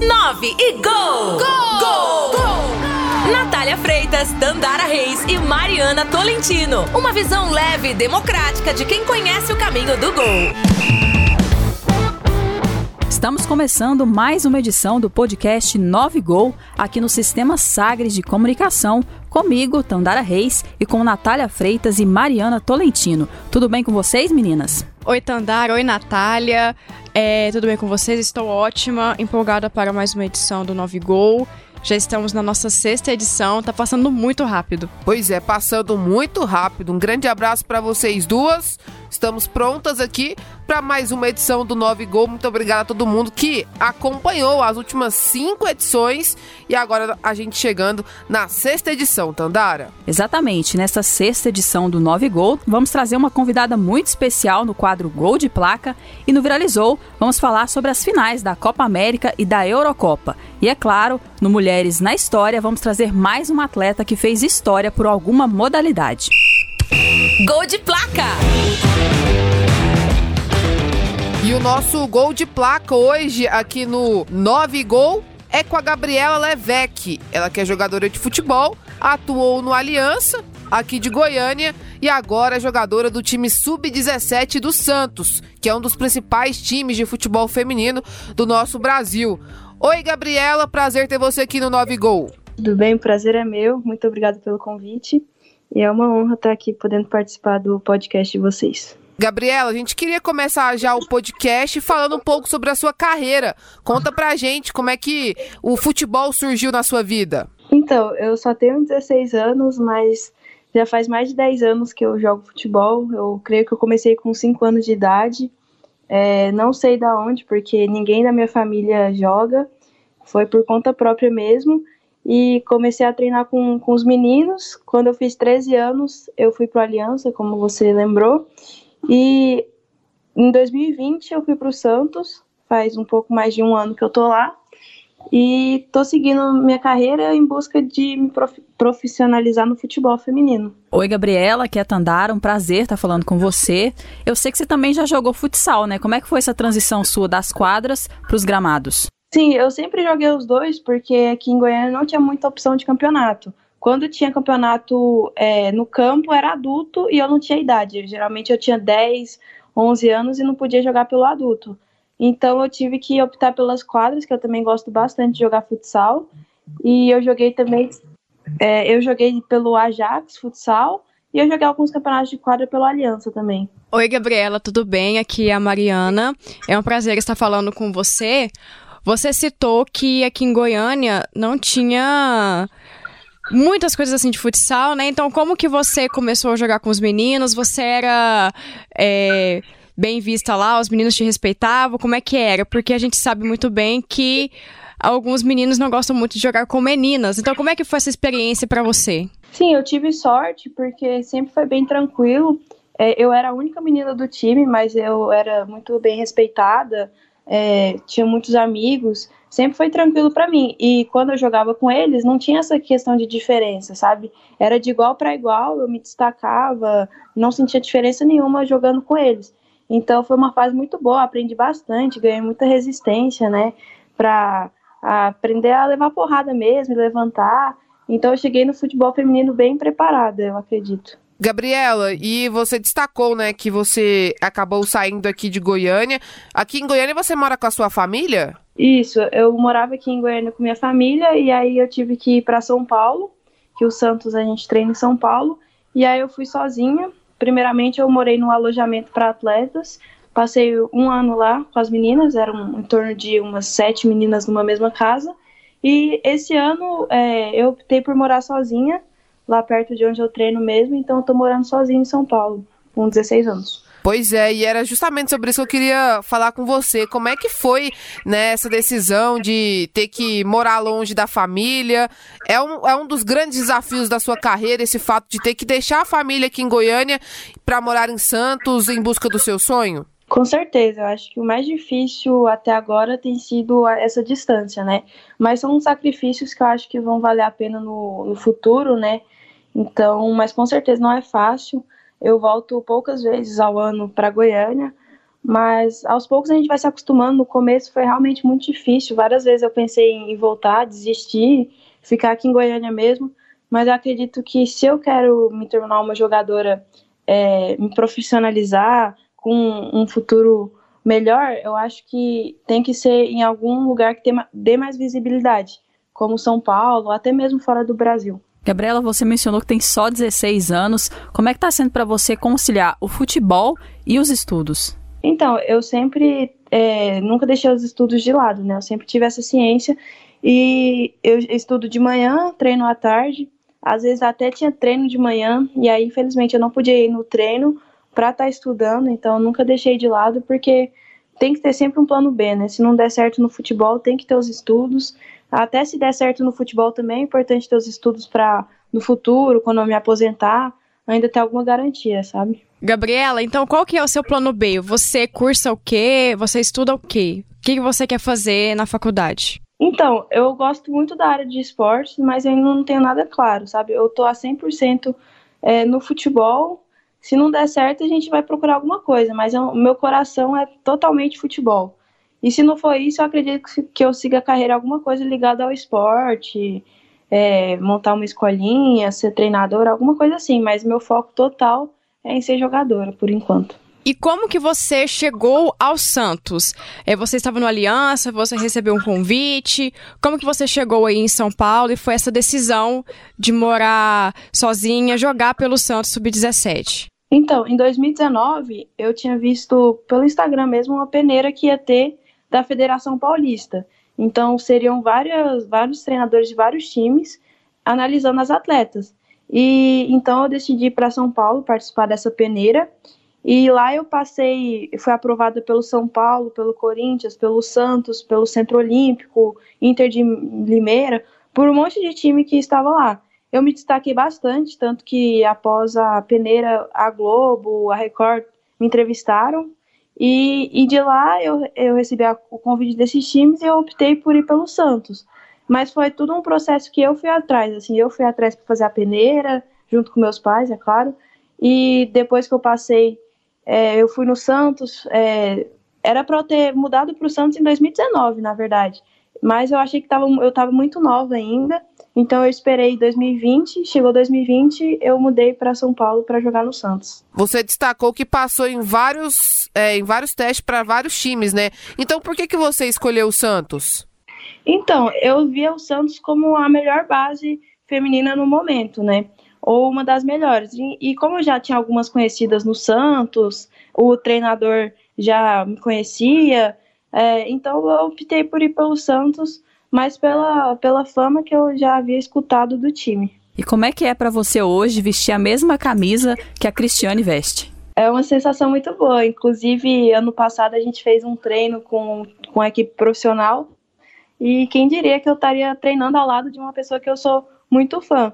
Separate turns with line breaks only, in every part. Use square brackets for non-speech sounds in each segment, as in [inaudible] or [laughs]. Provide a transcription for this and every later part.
9 e gol! Gol! Gol! gol! Natália Freitas, Dandara Reis e Mariana Tolentino. Uma visão leve e democrática de quem conhece o caminho do gol.
Estamos começando mais uma edição do podcast 9 Gol aqui no Sistema Sagres de Comunicação, comigo, Tandara Reis, e com Natália Freitas e Mariana Tolentino. Tudo bem com vocês, meninas?
Oi, Tandara. Oi, Natália. É, tudo bem com vocês? Estou ótima, empolgada para mais uma edição do 9 Gol. Já estamos na nossa sexta edição, tá passando muito rápido.
Pois é, passando muito rápido. Um grande abraço para vocês duas. Estamos prontas aqui para mais uma edição do 9 Gol. Muito obrigada a todo mundo que acompanhou as últimas cinco edições e agora a gente chegando na sexta edição, Tandara.
Exatamente, nessa sexta edição do 9 Gol, vamos trazer uma convidada muito especial no quadro Gol de Placa e no Viralizou vamos falar sobre as finais da Copa América e da Eurocopa. E é claro, no Mulheres na História, vamos trazer mais uma atleta que fez história por alguma modalidade.
Gol de placa!
E o nosso gol de placa hoje aqui no 9 Gol é com a Gabriela Levec. Ela que é jogadora de futebol, atuou no Aliança, aqui de Goiânia, e agora é jogadora do time Sub-17 do Santos, que é um dos principais times de futebol feminino do nosso Brasil. Oi, Gabriela, prazer ter você aqui no 9 Gol.
Tudo bem, o prazer é meu. Muito obrigada pelo convite. E é uma honra estar aqui podendo participar do podcast de vocês.
Gabriela, a gente queria começar já o podcast falando um pouco sobre a sua carreira. Conta pra gente como é que o futebol surgiu na sua vida.
Então, eu só tenho 16 anos, mas já faz mais de 10 anos que eu jogo futebol. Eu creio que eu comecei com 5 anos de idade. É, não sei da onde, porque ninguém da minha família joga. Foi por conta própria mesmo e comecei a treinar com, com os meninos. Quando eu fiz 13 anos, eu fui para Aliança, como você lembrou, e em 2020 eu fui para o Santos, faz um pouco mais de um ano que eu tô lá, e tô seguindo minha carreira em busca de me profissionalizar no futebol feminino.
Oi, Gabriela, aqui é Tandara, um prazer estar falando com você. Eu sei que você também já jogou futsal, né? Como é que foi essa transição sua das quadras para os gramados?
Sim, eu sempre joguei os dois, porque aqui em Goiânia não tinha muita opção de campeonato. Quando tinha campeonato é, no campo, era adulto e eu não tinha idade. Geralmente eu tinha 10, 11 anos e não podia jogar pelo adulto. Então eu tive que optar pelas quadras, que eu também gosto bastante de jogar futsal. E eu joguei também, é, eu joguei pelo Ajax futsal e eu joguei alguns campeonatos de quadra pela Aliança também.
Oi, Gabriela, tudo bem? Aqui é a Mariana. É um prazer estar falando com você. Você citou que aqui em Goiânia não tinha muitas coisas assim de futsal, né? Então, como que você começou a jogar com os meninos? Você era é, bem vista lá? Os meninos te respeitavam? Como é que era? Porque a gente sabe muito bem que alguns meninos não gostam muito de jogar com meninas. Então, como é que foi essa experiência para você?
Sim, eu tive sorte porque sempre foi bem tranquilo. É, eu era a única menina do time, mas eu era muito bem respeitada é, tinha muitos amigos, sempre foi tranquilo para mim. E quando eu jogava com eles, não tinha essa questão de diferença, sabe? Era de igual para igual, eu me destacava, não sentia diferença nenhuma jogando com eles. Então foi uma fase muito boa, aprendi bastante, ganhei muita resistência, né? Para aprender a levar porrada mesmo, levantar. Então eu cheguei no futebol feminino bem preparada, eu acredito.
Gabriela, e você destacou, né, que você acabou saindo aqui de Goiânia. Aqui em Goiânia você mora com a sua família?
Isso, eu morava aqui em Goiânia com minha família e aí eu tive que ir para São Paulo, que o Santos a gente treina em São Paulo, e aí eu fui sozinha. Primeiramente eu morei num alojamento para atletas, passei um ano lá com as meninas, eram em torno de umas sete meninas numa mesma casa. E esse ano é, eu optei por morar sozinha lá perto de onde eu treino mesmo, então eu tô morando sozinho em São Paulo, com 16 anos.
Pois é, e era justamente sobre isso que eu queria falar com você. Como é que foi né, essa decisão de ter que morar longe da família? É um, é um dos grandes desafios da sua carreira, esse fato de ter que deixar a família aqui em Goiânia para morar em Santos em busca do seu sonho?
Com certeza, eu acho que o mais difícil até agora tem sido essa distância, né? Mas são sacrifícios que eu acho que vão valer a pena no, no futuro, né? Então, mas com certeza não é fácil. Eu volto poucas vezes ao ano para Goiânia, Mas aos poucos a gente vai se acostumando. No começo foi realmente muito difícil. Várias vezes eu pensei em voltar, desistir, ficar aqui em Goiânia mesmo. Mas eu acredito que se eu quero me tornar uma jogadora, é, me profissionalizar com um futuro melhor, eu acho que tem que ser em algum lugar que dê mais visibilidade, como São Paulo, até mesmo fora do Brasil.
Gabriela, você mencionou que tem só 16 anos. Como é que está sendo para você conciliar o futebol e os estudos?
Então, eu sempre é, nunca deixei os estudos de lado, né? Eu sempre tive essa ciência e eu estudo de manhã, treino à tarde. Às vezes até tinha treino de manhã e aí, infelizmente, eu não podia ir no treino para estar tá estudando, então eu nunca deixei de lado porque tem que ter sempre um plano B, né? Se não der certo no futebol, tem que ter os estudos. Até se der certo no futebol também é importante ter os estudos para no futuro, quando eu me aposentar, ainda ter alguma garantia, sabe?
Gabriela, então qual que é o seu plano B? Você cursa o quê? Você estuda o quê? O que você quer fazer na faculdade?
Então, eu gosto muito da área de esportes, mas eu ainda não tenho nada claro, sabe? Eu tô a 100% é, no futebol. Se não der certo, a gente vai procurar alguma coisa, mas o meu coração é totalmente futebol. E se não for isso, eu acredito que eu siga a carreira alguma coisa ligada ao esporte, é, montar uma escolinha, ser treinadora, alguma coisa assim. Mas meu foco total é em ser jogadora, por enquanto.
E como que você chegou ao Santos? É, você estava no Aliança, você recebeu um convite. Como que você chegou aí em São Paulo e foi essa decisão de morar sozinha, jogar pelo Santos Sub-17?
Então, em 2019, eu tinha visto pelo Instagram mesmo uma peneira que ia ter da Federação Paulista. Então, seriam vários, vários treinadores de vários times analisando as atletas. E então eu decidi ir para São Paulo participar dessa peneira. E lá eu passei, fui aprovada pelo São Paulo, pelo Corinthians, pelo Santos, pelo Centro Olímpico, Inter de Limeira, por um monte de time que estava lá. Eu me destaquei bastante, tanto que após a peneira, a Globo, a Record me entrevistaram e, e de lá eu, eu recebi a, o convite desses times e eu optei por ir pelo Santos. Mas foi tudo um processo que eu fui atrás, assim, eu fui atrás para fazer a peneira, junto com meus pais, é claro. E depois que eu passei, é, eu fui no Santos, é, era para eu ter mudado para o Santos em 2019, na verdade. Mas eu achei que tava, eu estava muito nova ainda, então eu esperei 2020, chegou 2020, eu mudei para São Paulo para jogar no Santos.
Você destacou que passou em vários é, em vários testes para vários times, né? Então por que, que você escolheu o Santos?
Então, eu via o Santos como a melhor base feminina no momento, né? Ou uma das melhores. E, e como eu já tinha algumas conhecidas no Santos, o treinador já me conhecia, é, então eu optei por ir pelo Santos, mas pela, pela fama que eu já havia escutado do time.
E como é que é para você hoje vestir a mesma camisa que a Cristiane veste?
É uma sensação muito boa. Inclusive, ano passado a gente fez um treino com, com a equipe profissional e quem diria que eu estaria treinando ao lado de uma pessoa que eu sou muito fã.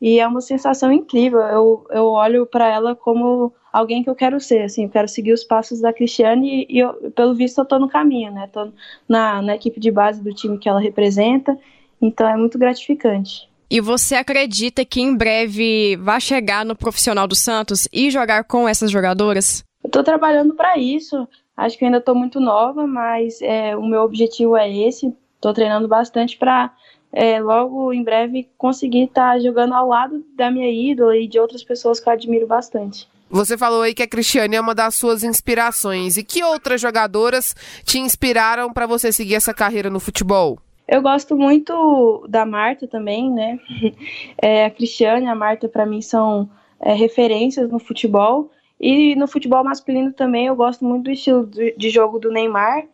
E é uma sensação incrível. Eu, eu olho para ela como alguém que eu quero ser, assim, eu quero seguir os passos da Cristiane e, eu, pelo visto eu tô no caminho, né? Tô na, na equipe de base do time que ela representa, então é muito gratificante.
E você acredita que em breve vai chegar no profissional do Santos e jogar com essas jogadoras?
Eu tô trabalhando para isso. Acho que ainda tô muito nova, mas é, o meu objetivo é esse. Tô treinando bastante para é, logo em breve conseguir estar tá jogando ao lado da minha ídola e de outras pessoas que eu admiro bastante.
Você falou aí que a Cristiane é uma das suas inspirações. E que outras jogadoras te inspiraram para você seguir essa carreira no futebol?
Eu gosto muito da Marta também, né? [laughs] É, a Cristiane a Marta, para mim, são é, referências no futebol. E no futebol masculino também, eu gosto muito do estilo de jogo do Neymar.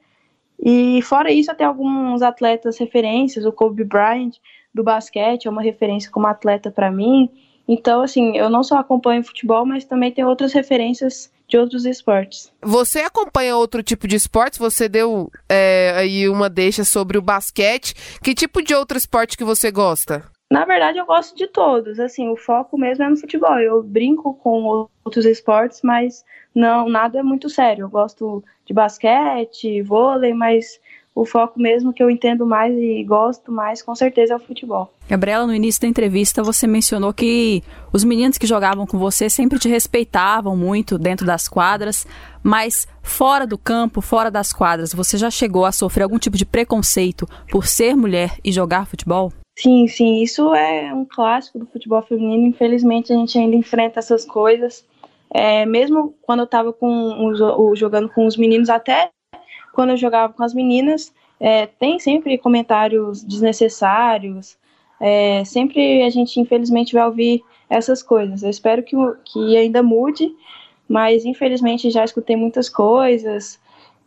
E fora isso, até alguns atletas referências, o Kobe Bryant do basquete é uma referência como atleta para mim. Então, assim, eu não só acompanho futebol, mas também tem outras referências de outros esportes.
Você acompanha outro tipo de esportes? Você deu é, aí uma deixa sobre o basquete. Que tipo de outro esporte que você gosta?
Na verdade, eu gosto de todos. Assim, o foco mesmo é no futebol. Eu brinco com outros esportes, mas não nada é muito sério. Eu gosto de basquete, vôlei, mas o foco mesmo que eu entendo mais e gosto mais, com certeza, é o futebol.
Gabriela, no início da entrevista você mencionou que os meninos que jogavam com você sempre te respeitavam muito dentro das quadras, mas fora do campo, fora das quadras, você já chegou a sofrer algum tipo de preconceito por ser mulher e jogar futebol?
Sim, sim, isso é um clássico do futebol feminino. Infelizmente, a gente ainda enfrenta essas coisas. É, mesmo quando eu estava jogando com os meninos, até quando eu jogava com as meninas, é, tem sempre comentários desnecessários. É, sempre a gente, infelizmente, vai ouvir essas coisas. Eu espero que, que ainda mude, mas infelizmente já escutei muitas coisas.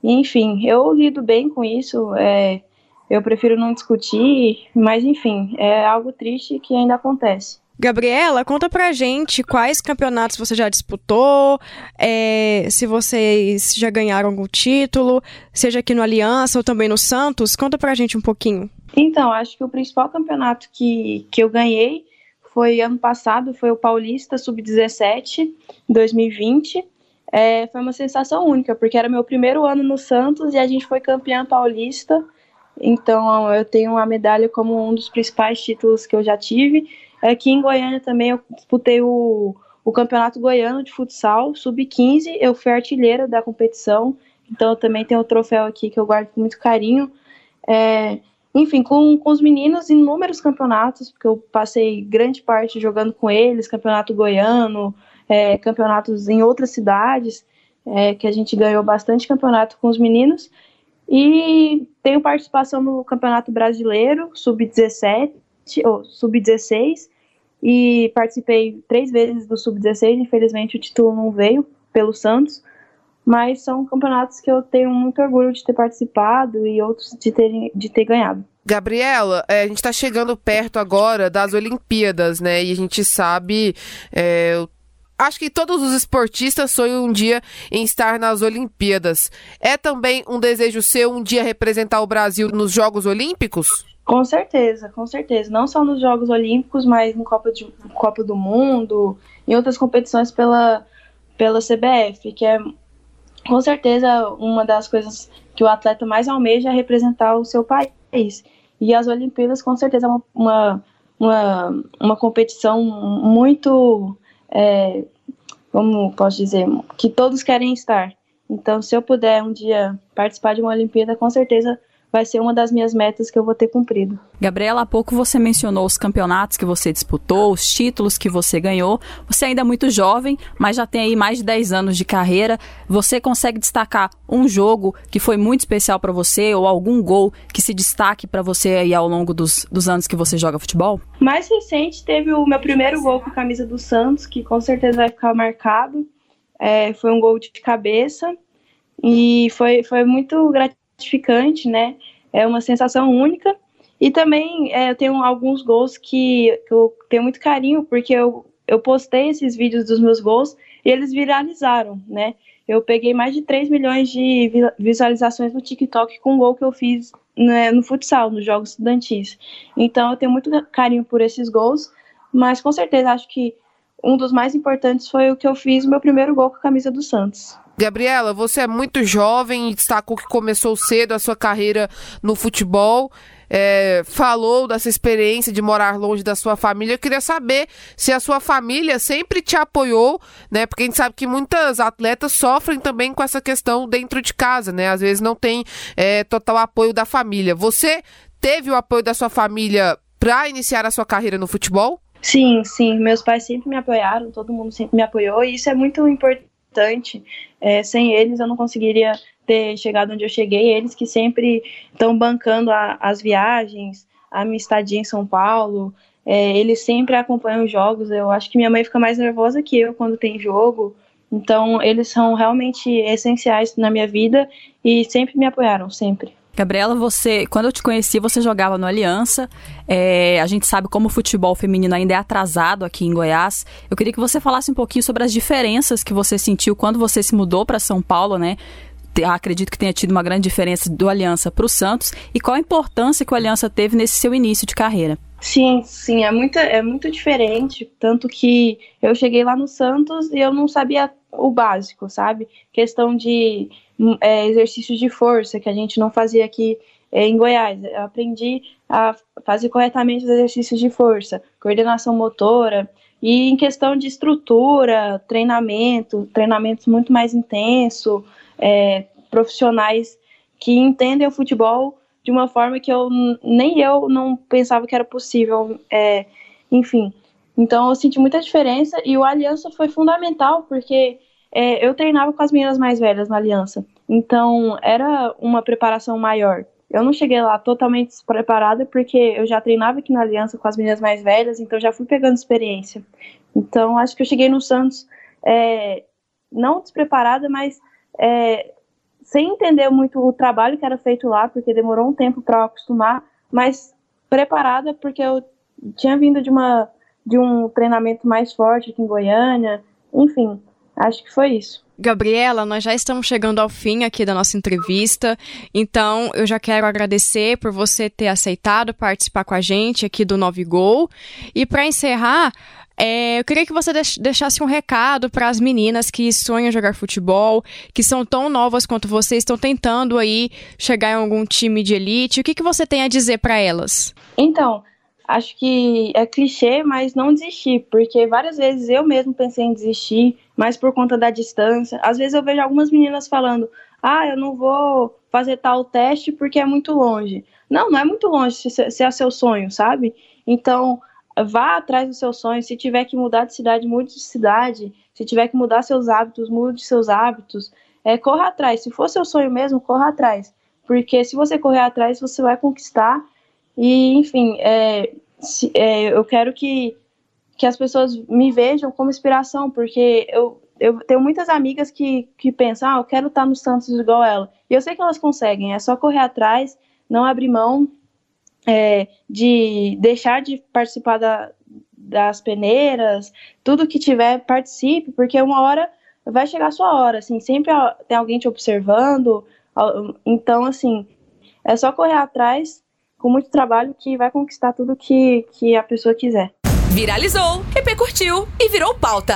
Enfim, eu lido bem com isso. É, eu prefiro não discutir, mas enfim, é algo triste que ainda acontece.
Gabriela, conta pra gente quais campeonatos você já disputou, é, se vocês já ganharam algum título, seja aqui no Aliança ou também no Santos. Conta pra gente um pouquinho.
Então, acho que o principal campeonato que, que eu ganhei foi ano passado, foi o Paulista Sub-17, 2020. É, foi uma sensação única, porque era meu primeiro ano no Santos e a gente foi campeã paulista. Então, eu tenho a medalha como um dos principais títulos que eu já tive. Aqui em Goiânia também eu disputei o, o Campeonato Goiano de Futsal, sub-15. Eu fui artilheira da competição, então eu também tenho o troféu aqui que eu guardo com muito carinho. É, enfim, com, com os meninos, inúmeros campeonatos, porque eu passei grande parte jogando com eles, campeonato goiano, é, campeonatos em outras cidades, é, que a gente ganhou bastante campeonato com os meninos. E tenho participação no Campeonato Brasileiro, sub-17, ou sub-16, e participei três vezes do sub-16. Infelizmente, o título não veio pelo Santos, mas são campeonatos que eu tenho muito orgulho de ter participado e outros de, ter de ter ganhado.
Gabriela, é, a gente está chegando perto agora das Olimpíadas, né? E a gente sabe. É, acho que todos os esportistas sonham um dia em estar nas Olimpíadas. É também um desejo seu um dia representar o Brasil nos Jogos Olímpicos?
Com certeza, com certeza. Não só nos Jogos Olímpicos, mas no Copa, de, Copa do Mundo, em outras competições pela, pela CBF, que é com certeza uma das coisas que o atleta mais almeja é representar o seu país. E as Olimpíadas, com certeza, é uma, uma, uma, uma competição muito, é, como posso dizer, que todos querem estar. Então, se eu puder um dia participar de uma Olimpíada, com certeza vai ser uma das minhas metas que eu vou ter cumprido.
Gabriela, há pouco você mencionou os campeonatos que você disputou, os títulos que você ganhou. Você ainda é muito jovem, mas já tem aí mais de 10 anos de carreira. Você consegue destacar um jogo que foi muito especial para você ou algum gol que se destaque para você aí ao longo dos, dos anos que você joga futebol?
Mais recente teve o meu primeiro gol com a camisa do Santos, que com certeza vai ficar marcado. É, foi um gol de cabeça e foi, foi muito gratificante gratificante, né? É uma sensação única. E também é, eu tenho alguns gols que, que, eu tenho muito carinho, porque eu, eu postei esses vídeos dos meus gols e eles viralizaram, né? Eu peguei mais de 3 milhões de visualizações no TikTok com o gol que eu fiz né, no futsal, nos jogos estudantis. Então eu tenho muito carinho por esses gols, mas com certeza acho que um dos mais importantes foi o que eu fiz, meu primeiro gol com a camisa do Santos.
Gabriela, você é muito jovem e destacou que começou cedo a sua carreira no futebol. É, falou dessa experiência de morar longe da sua família. Eu queria saber se a sua família sempre te apoiou, né? Porque a gente sabe que muitas atletas sofrem também com essa questão dentro de casa, né? Às vezes não tem é, total apoio da família. Você teve o apoio da sua família para iniciar a sua carreira no futebol?
Sim, sim. Meus pais sempre me apoiaram, todo mundo sempre me apoiou e isso é muito importante. É, sem eles eu não conseguiria ter chegado onde eu cheguei. Eles que sempre estão bancando a, as viagens, a minha estadia em São Paulo. É, eles sempre acompanham os jogos. Eu acho que minha mãe fica mais nervosa que eu quando tem jogo. Então, eles são realmente essenciais na minha vida e sempre me apoiaram, sempre.
Gabriela, você, quando eu te conheci, você jogava no Aliança. É, a gente sabe como o futebol feminino ainda é atrasado aqui em Goiás. Eu queria que você falasse um pouquinho sobre as diferenças que você sentiu quando você se mudou para São Paulo, né? Acredito que tenha tido uma grande diferença do Aliança para o Santos e qual a importância que o Aliança teve nesse seu início de carreira.
Sim, sim, é muito, é muito diferente. Tanto que eu cheguei lá no Santos e eu não sabia o básico, sabe? Questão de é, exercícios de força que a gente não fazia aqui é, em Goiás. Eu aprendi a fazer corretamente os exercícios de força, coordenação motora, e em questão de estrutura, treinamento, treinamentos muito mais intenso, é, profissionais que entendem o futebol de uma forma que eu nem eu não pensava que era possível, é, enfim. Então eu senti muita diferença e o Aliança foi fundamental porque é, eu treinava com as meninas mais velhas na Aliança, então era uma preparação maior. Eu não cheguei lá totalmente despreparada porque eu já treinava aqui na Aliança com as meninas mais velhas, então já fui pegando experiência. Então acho que eu cheguei no Santos é, não despreparada, mas é, sem entender muito o trabalho que era feito lá, porque demorou um tempo para acostumar, mas preparada porque eu tinha vindo de uma de um treinamento mais forte aqui em Goiânia, enfim, acho que foi isso.
Gabriela, nós já estamos chegando ao fim aqui da nossa entrevista, então eu já quero agradecer por você ter aceitado participar com a gente aqui do Nove Gol. E para encerrar, é, eu queria que você deixasse um recado para as meninas que sonham jogar futebol, que são tão novas quanto você, estão tentando aí chegar em algum time de elite. O que, que você tem a dizer para elas?
Então, acho que é clichê, mas não desistir, porque várias vezes eu mesmo pensei em desistir, mas por conta da distância. Às vezes eu vejo algumas meninas falando: ah, eu não vou fazer tal teste porque é muito longe. Não, não é muito longe se, se é seu sonho, sabe? Então, vá atrás do seu sonho. Se tiver que mudar de cidade, mude de cidade. Se tiver que mudar seus hábitos, mude seus hábitos. É, corra atrás. Se for seu sonho mesmo, corra atrás. Porque se você correr atrás, você vai conquistar. E, enfim, é, se, é, eu quero que, que as pessoas me vejam como inspiração, porque eu, eu tenho muitas amigas que, que pensam, ah, eu quero estar no Santos igual ela. E eu sei que elas conseguem, é só correr atrás, não abrir mão é, de deixar de participar da, das peneiras, tudo que tiver, participe, porque uma hora vai chegar a sua hora, assim, sempre tem alguém te observando, então, assim, é só correr atrás com muito trabalho que vai conquistar tudo que, que a pessoa quiser.
Viralizou, repercutiu e virou pauta.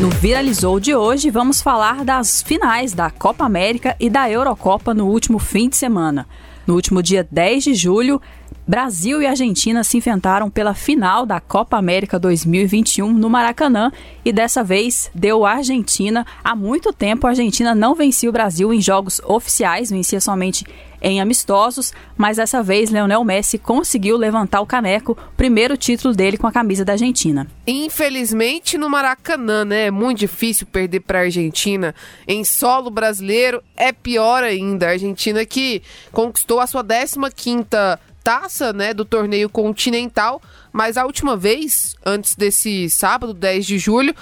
No Viralizou de hoje, vamos falar das finais da Copa América e da Eurocopa no último fim de semana. No último dia 10 de julho, Brasil e Argentina se enfrentaram pela final da Copa América 2021 no Maracanã e dessa vez deu Argentina. Há muito tempo a Argentina não vencia o Brasil em jogos oficiais, vencia somente em amistosos, mas dessa vez Leonel Messi conseguiu levantar o caneco, primeiro título dele com a camisa da Argentina.
Infelizmente no Maracanã, né? É muito difícil perder para a Argentina. Em solo brasileiro é pior ainda. A Argentina que conquistou a sua 15ª taça, né, do torneio continental, mas a última vez, antes desse sábado, 10 de julho,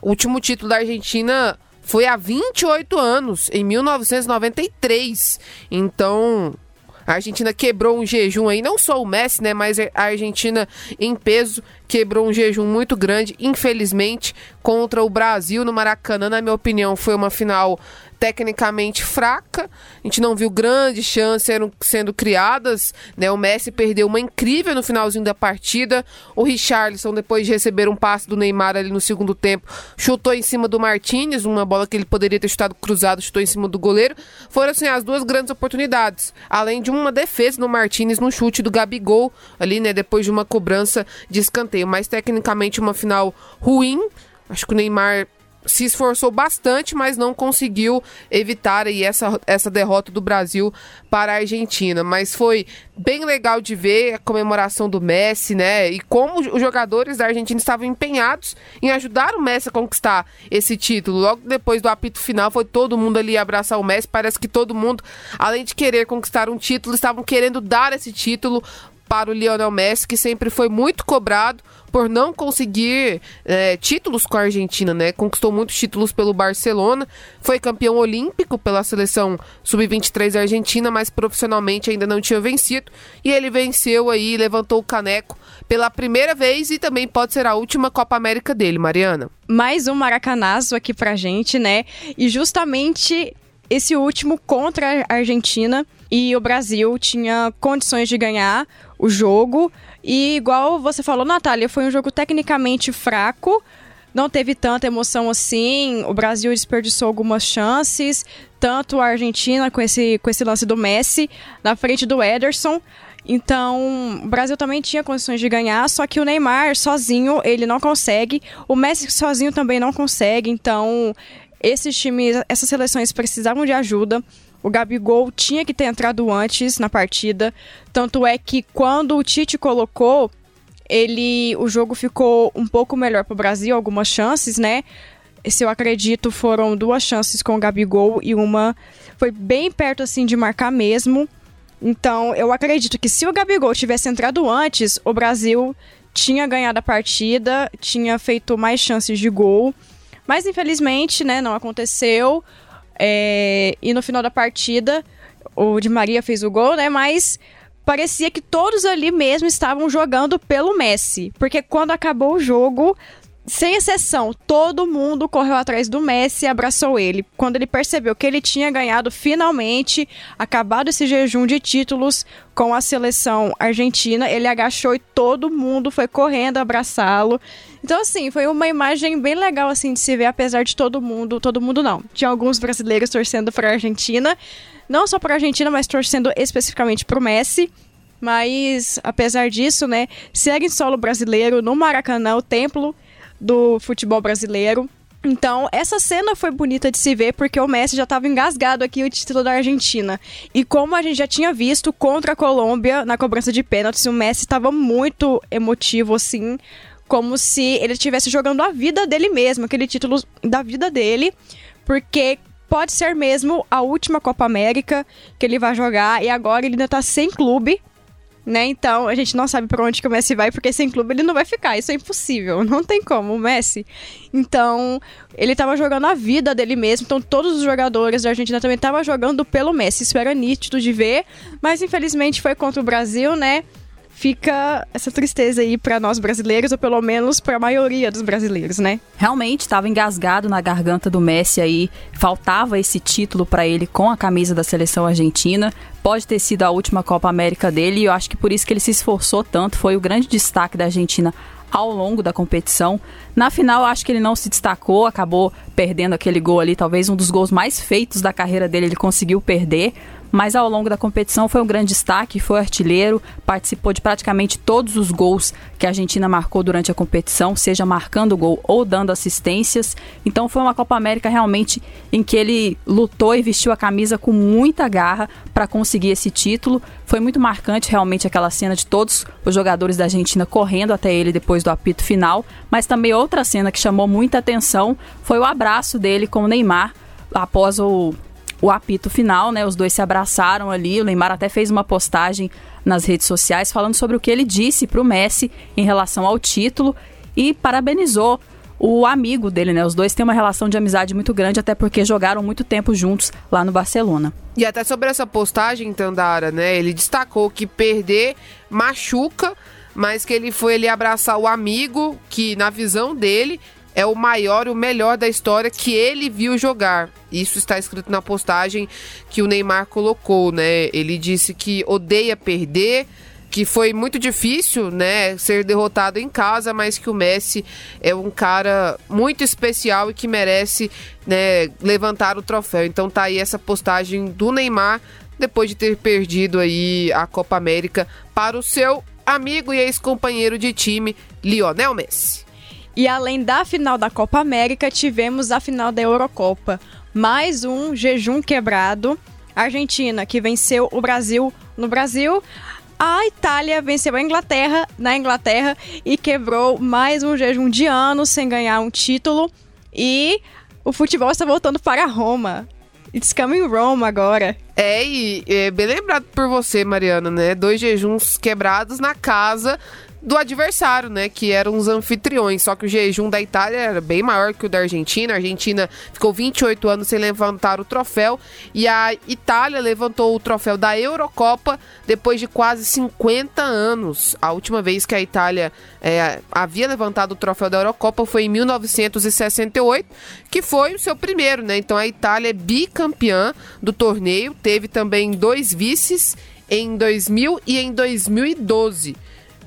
o último título da Argentina foi há 28 anos, em 1993. Então, a Argentina quebrou um jejum aí, não só o Messi, né, mas a Argentina em peso quebrou um jejum muito grande, infelizmente, contra o Brasil no Maracanã. Na minha opinião, foi uma final tecnicamente fraca. A gente não viu grandes chances sendo, sendo criadas. Né? O Messi perdeu uma incrível no finalzinho da partida. O Richarlison, depois de receber um passe do Neymar ali no segundo tempo, chutou em cima do Martinez, uma bola que ele poderia ter chutado cruzado, chutou em cima do goleiro. Foram assim as duas grandes oportunidades. Além de uma defesa no Martinez no chute do Gabigol, ali, né, depois de uma cobrança de escanteio. Mas tecnicamente uma final ruim. Acho que o Neymar se esforçou bastante, mas não conseguiu evitar aí essa, essa derrota do Brasil para a Argentina. Mas foi bem legal de ver a comemoração do Messi, né? E como os jogadores da Argentina estavam empenhados em ajudar o Messi a conquistar esse título. Logo depois do apito final, foi todo mundo ali abraçar o Messi. Parece que todo mundo, além de querer conquistar um título, estavam querendo dar esse título para o Lionel Messi, que sempre foi muito cobrado por não conseguir é, títulos com a Argentina, né? Conquistou muitos títulos pelo Barcelona, foi campeão olímpico pela seleção sub-23 argentina, mas profissionalmente ainda não tinha vencido. E ele venceu aí, levantou o caneco pela primeira vez e também pode ser a última Copa América dele, Mariana.
Mais um maracanazo aqui pra gente, né? E justamente esse último contra a Argentina e o Brasil tinha condições de ganhar o jogo. E igual você falou, Natália, foi um jogo tecnicamente fraco, não teve tanta emoção assim. O Brasil desperdiçou algumas chances, tanto a Argentina com esse, com esse lance do Messi na frente do Ederson. Então, o Brasil também tinha condições de ganhar, só que o Neymar sozinho, ele não consegue. O Messi sozinho também não consegue. Então, esses times, essas seleções precisavam de ajuda. O Gabigol tinha que ter entrado antes na partida. Tanto é que quando o Tite colocou, ele o jogo ficou um pouco melhor para o Brasil, algumas chances, né? Se eu acredito, foram duas chances com o Gabigol e uma foi bem perto assim de marcar mesmo. Então, eu acredito que se o Gabigol tivesse entrado antes, o Brasil tinha ganhado a partida, tinha feito mais chances de gol. Mas infelizmente, né, não aconteceu. É, e no final da partida, o Di Maria fez o gol, né? Mas parecia que todos ali mesmo estavam jogando pelo Messi. Porque quando acabou o jogo, sem exceção, todo mundo correu atrás do Messi e abraçou ele. Quando ele percebeu que ele tinha ganhado finalmente, acabado esse jejum de títulos com a seleção argentina, ele agachou e todo mundo foi correndo abraçá-lo. Então, assim, foi uma imagem bem legal assim de se ver, apesar de todo mundo, todo mundo não. Tinha alguns brasileiros torcendo para a Argentina, não só para a Argentina, mas torcendo especificamente para o Messi. Mas, apesar disso, né, segue em solo brasileiro no Maracanã, o templo do futebol brasileiro. Então, essa cena foi bonita de se ver porque o Messi já estava engasgado aqui o título da Argentina. E como a gente já tinha visto contra a Colômbia na cobrança de pênaltis, o Messi estava muito emotivo assim, como se ele estivesse jogando a vida dele mesmo, aquele título da vida dele, porque pode ser mesmo a última Copa América que ele vai jogar e agora ele ainda tá sem clube né? Então a gente não sabe para onde que o Messi vai, porque sem clube ele não vai ficar. Isso é impossível, [laughs] não tem como. O Messi. Então, ele estava jogando a vida dele mesmo. Então, todos os jogadores da Argentina também estavam jogando pelo Messi. Isso era nítido de ver, mas infelizmente foi contra o Brasil, né? Fica essa tristeza aí para nós brasileiros, ou pelo menos para a maioria dos brasileiros, né?
Realmente estava engasgado na garganta do Messi aí, faltava esse título para ele com a camisa da seleção argentina. Pode ter sido a última Copa América dele e eu acho que por isso que ele se esforçou tanto, foi o grande destaque da Argentina ao longo da competição. Na final, acho que ele não se destacou, acabou perdendo aquele gol ali, talvez um dos gols mais feitos da carreira dele, ele conseguiu perder mas ao longo da competição foi um grande destaque, foi artilheiro, participou de praticamente todos os gols que a Argentina marcou durante a competição, seja marcando gol ou dando assistências. Então foi uma Copa América realmente em que ele lutou e vestiu a camisa com muita garra para conseguir esse título. Foi muito marcante realmente aquela cena de todos os jogadores da Argentina correndo até ele depois do apito final, mas também outra cena que chamou muita atenção foi o abraço dele com o Neymar após o o apito final, né? Os dois se abraçaram ali. O Neymar até fez uma postagem nas redes sociais falando sobre o que ele disse para o Messi em relação ao título e parabenizou o amigo dele, né? Os dois têm uma relação de amizade muito grande, até porque jogaram muito tempo juntos lá no Barcelona.
E até sobre essa postagem, Tandara, né? Ele destacou que perder machuca, mas que ele foi ele abraçar o amigo que, na visão dele, é o maior e o melhor da história que ele viu jogar. Isso está escrito na postagem que o Neymar colocou, né? Ele disse que odeia perder, que foi muito difícil, né, ser derrotado em casa, mas que o Messi é um cara muito especial e que merece, né, levantar o troféu. Então tá aí essa postagem do Neymar depois de ter perdido aí a Copa América para o seu amigo e ex-companheiro de time Lionel Messi.
E além da final da Copa América, tivemos a final da Eurocopa. Mais um jejum quebrado. Argentina, que venceu o Brasil no Brasil. A Itália venceu a Inglaterra na Inglaterra e quebrou mais um jejum de anos sem ganhar um título. E o futebol está voltando para Roma. It's coming Rome agora.
É, e é bem lembrado por você, Mariana, né? Dois jejuns quebrados na casa do adversário, né? Que eram os anfitriões. Só que o jejum da Itália era bem maior que o da Argentina. A Argentina ficou 28 anos sem levantar o troféu. E a Itália levantou o troféu da Eurocopa depois de quase 50 anos. A última vez que a Itália é, havia levantado o troféu da Eurocopa foi em 1968, que foi o seu primeiro, né? Então a Itália é bicampeã do torneio. Teve também dois vices em 2000 e em 2012.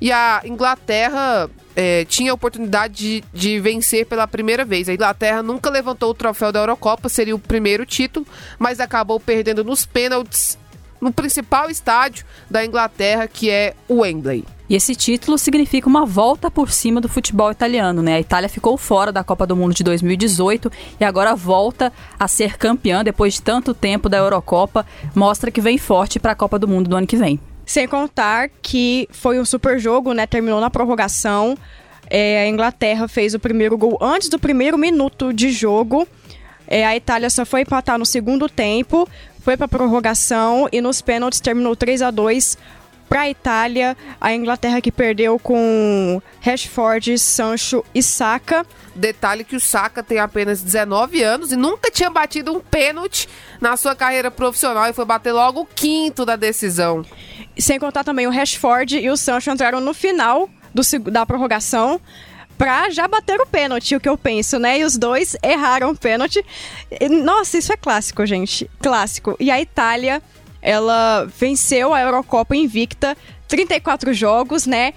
E a Inglaterra é, tinha a oportunidade de, de, vencer pela primeira vez. A Inglaterra nunca levantou o troféu da Eurocopa, seria o primeiro título, mas acabou perdendo nos pênaltis no principal estádio da Inglaterra, que é o Wembley.
E esse título significa uma volta por cima do futebol italiano, né? A Itália ficou fora da Copa do Mundo de 2018 e agora volta a ser campeã depois de tanto tempo da Eurocopa. Mostra que vem forte para a Copa do Mundo do ano que vem.
Sem contar que foi um super jogo, né? Terminou na prorrogação. É, a Inglaterra fez o primeiro gol antes do primeiro minuto de jogo. É, a Itália só foi empatar no segundo tempo, foi para prorrogação e nos pênaltis terminou 3 a 2 para a Itália. A Inglaterra que perdeu com Rashford, Sancho e Saka.
Detalhe que o Saka tem apenas 19 anos e nunca tinha batido um pênalti na sua carreira profissional e foi bater logo o quinto da decisão.
Sem contar também o Rashford e o Sancho entraram no final do, da prorrogação pra já bater o pênalti, o que eu penso, né? E os dois erraram o pênalti. Nossa, isso é clássico, gente. Clássico. E a Itália, ela venceu a Eurocopa invicta, 34 jogos, né?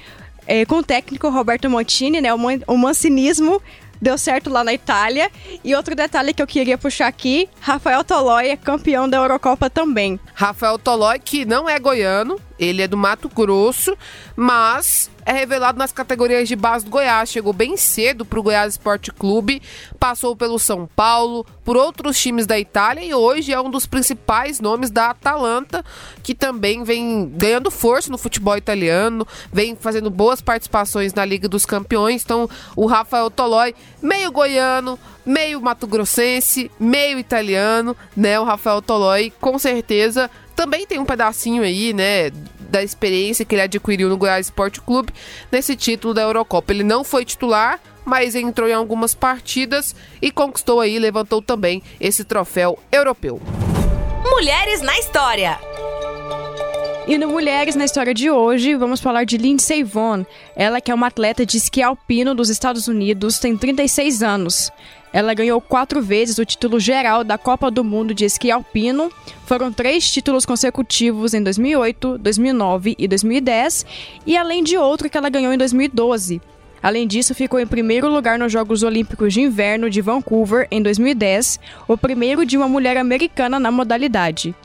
É, com o técnico Roberto Montini, né? O, man o mancinismo deu certo lá na Itália. E outro detalhe que eu queria puxar aqui, Rafael Tolói é campeão da Eurocopa também.
Rafael Tolói, que não é goiano, ele é do Mato Grosso, mas é revelado nas categorias de base do Goiás. Chegou bem cedo para o Goiás Esporte Clube, passou pelo São Paulo, por outros times da Itália e hoje é um dos principais nomes da Atalanta, que também vem ganhando força no futebol italiano, vem fazendo boas participações na Liga dos Campeões. Então, o Rafael Tolói, meio goiano, meio mato-grossense, meio italiano, né? O Rafael Tolói, com certeza, também tem um pedacinho aí, né? da experiência que ele adquiriu no Goiás Esporte Clube nesse título da Eurocopa. Ele não foi titular, mas entrou em algumas partidas e conquistou aí, levantou também esse troféu europeu.
Mulheres na história.
E no Mulheres na História de hoje, vamos falar de Lindsey Vonn. Ela que é uma atleta de esqui alpino dos Estados Unidos, tem 36 anos. Ela ganhou quatro vezes o título geral da Copa do Mundo de Esqui Alpino. Foram três títulos consecutivos em 2008, 2009 e 2010, e além de outro que ela ganhou em 2012. Além disso, ficou em primeiro lugar nos Jogos Olímpicos de Inverno de Vancouver em 2010, o primeiro de uma mulher americana na modalidade.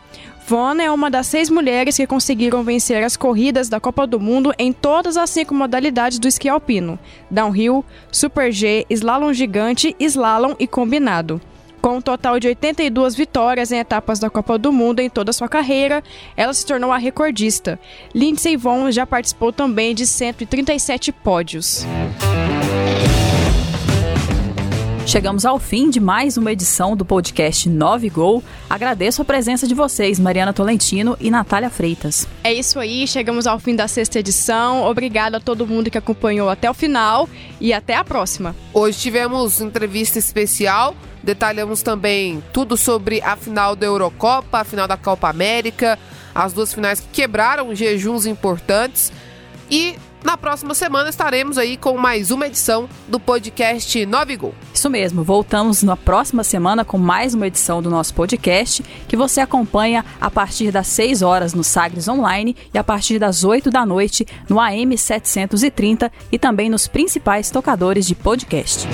Vaughn é uma das seis mulheres que conseguiram vencer as corridas da Copa do Mundo em todas as cinco modalidades do esqui alpino: downhill, super G, slalom gigante, slalom e combinado. Com um total de 82 vitórias em etapas da Copa do Mundo em toda sua carreira, ela se tornou a recordista. Lindsey Vonn já participou também de 137 pódios.
Chegamos ao fim de mais uma edição do podcast 9 Gol. Agradeço a presença de vocês, Mariana Tolentino e Natália Freitas.
É isso aí, chegamos ao fim da sexta edição. Obrigada a todo mundo que acompanhou até o final e até a próxima.
Hoje tivemos entrevista especial, detalhamos também tudo sobre a final da Eurocopa, a final da Copa América, as duas finais que quebraram jejuns importantes e na próxima semana estaremos aí com mais uma edição do podcast 9 Gol.
Isso mesmo, voltamos na próxima semana com mais uma edição do nosso podcast, que você acompanha a partir das 6 horas no Sagres Online e a partir das 8 da noite no AM 730 e também nos principais tocadores de podcast.